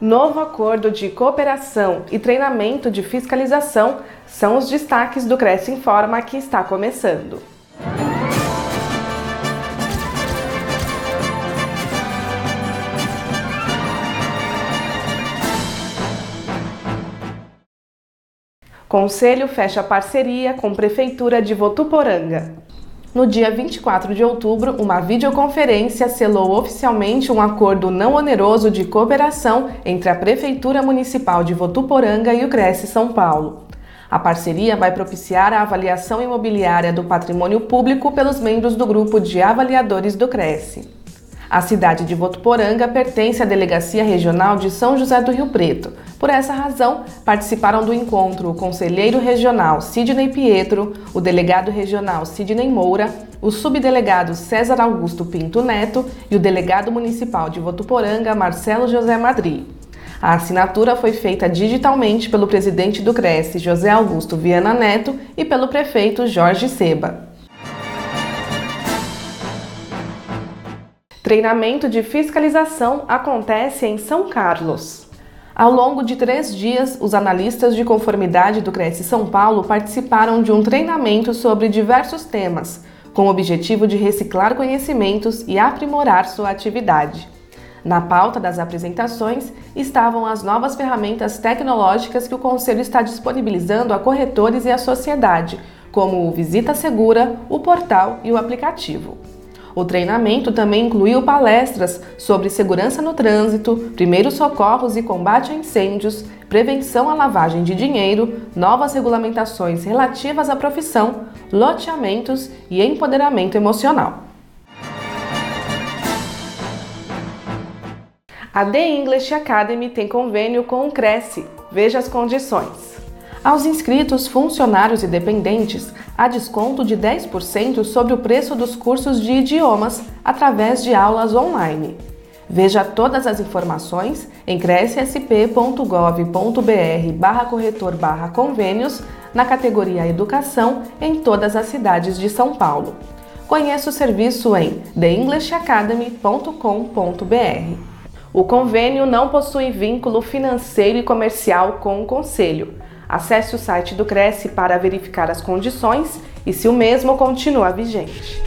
Novo acordo de cooperação e treinamento de fiscalização são os destaques do Cresce Informa que está começando. Conselho fecha parceria com Prefeitura de Votuporanga. No dia 24 de outubro, uma videoconferência selou oficialmente um acordo não oneroso de cooperação entre a Prefeitura Municipal de Votuporanga e o Cresce São Paulo. A parceria vai propiciar a avaliação imobiliária do patrimônio público pelos membros do grupo de avaliadores do Cresce. A cidade de Votuporanga pertence à Delegacia Regional de São José do Rio Preto. Por essa razão, participaram do encontro o conselheiro regional Sidney Pietro, o delegado regional Sidney Moura, o subdelegado César Augusto Pinto Neto e o delegado municipal de Votuporanga, Marcelo José Madri. A assinatura foi feita digitalmente pelo presidente do Cresce, José Augusto Viana Neto, e pelo prefeito Jorge Seba. Treinamento de fiscalização acontece em São Carlos. Ao longo de três dias, os analistas de conformidade do Cresce São Paulo participaram de um treinamento sobre diversos temas, com o objetivo de reciclar conhecimentos e aprimorar sua atividade. Na pauta das apresentações estavam as novas ferramentas tecnológicas que o Conselho está disponibilizando a corretores e à sociedade, como o Visita Segura, o portal e o aplicativo. O treinamento também incluiu palestras sobre segurança no trânsito, primeiros socorros e combate a incêndios, prevenção à lavagem de dinheiro, novas regulamentações relativas à profissão, loteamentos e empoderamento emocional. A The English Academy tem convênio com o Cresce. Veja as condições. Aos inscritos, funcionários e dependentes, há desconto de 10% sobre o preço dos cursos de idiomas através de aulas online. Veja todas as informações em crescsp.gov.br barra corretor barra convênios na categoria Educação em todas as cidades de São Paulo. Conheça o serviço em theenglishacademy.com.br. O convênio não possui vínculo financeiro e comercial com o Conselho Acesse o site do Cresce para verificar as condições e se o mesmo continua vigente.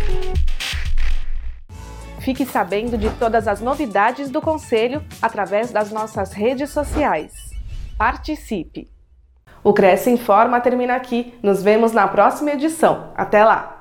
Fique sabendo de todas as novidades do Conselho através das nossas redes sociais. Participe! O Cresce Informa termina aqui. Nos vemos na próxima edição. Até lá!